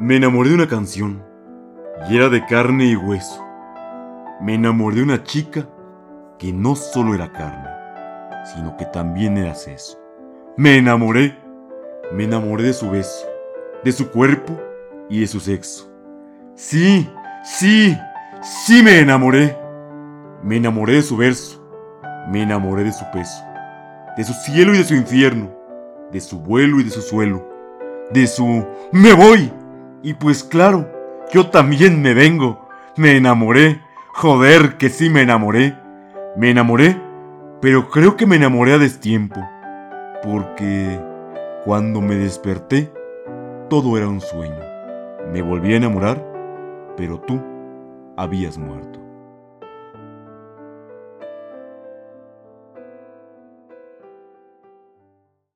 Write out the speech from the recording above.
Me enamoré de una canción y era de carne y hueso. Me enamoré de una chica que no solo era carne, sino que también era seso. Me enamoré, me enamoré de su beso, de su cuerpo y de su sexo. Sí, sí, sí me enamoré. Me enamoré de su verso, me enamoré de su peso, de su cielo y de su infierno, de su vuelo y de su suelo, de su me voy. Y pues claro, yo también me vengo. Me enamoré. Joder, que sí me enamoré. Me enamoré, pero creo que me enamoré a destiempo. Porque cuando me desperté, todo era un sueño. Me volví a enamorar, pero tú habías muerto.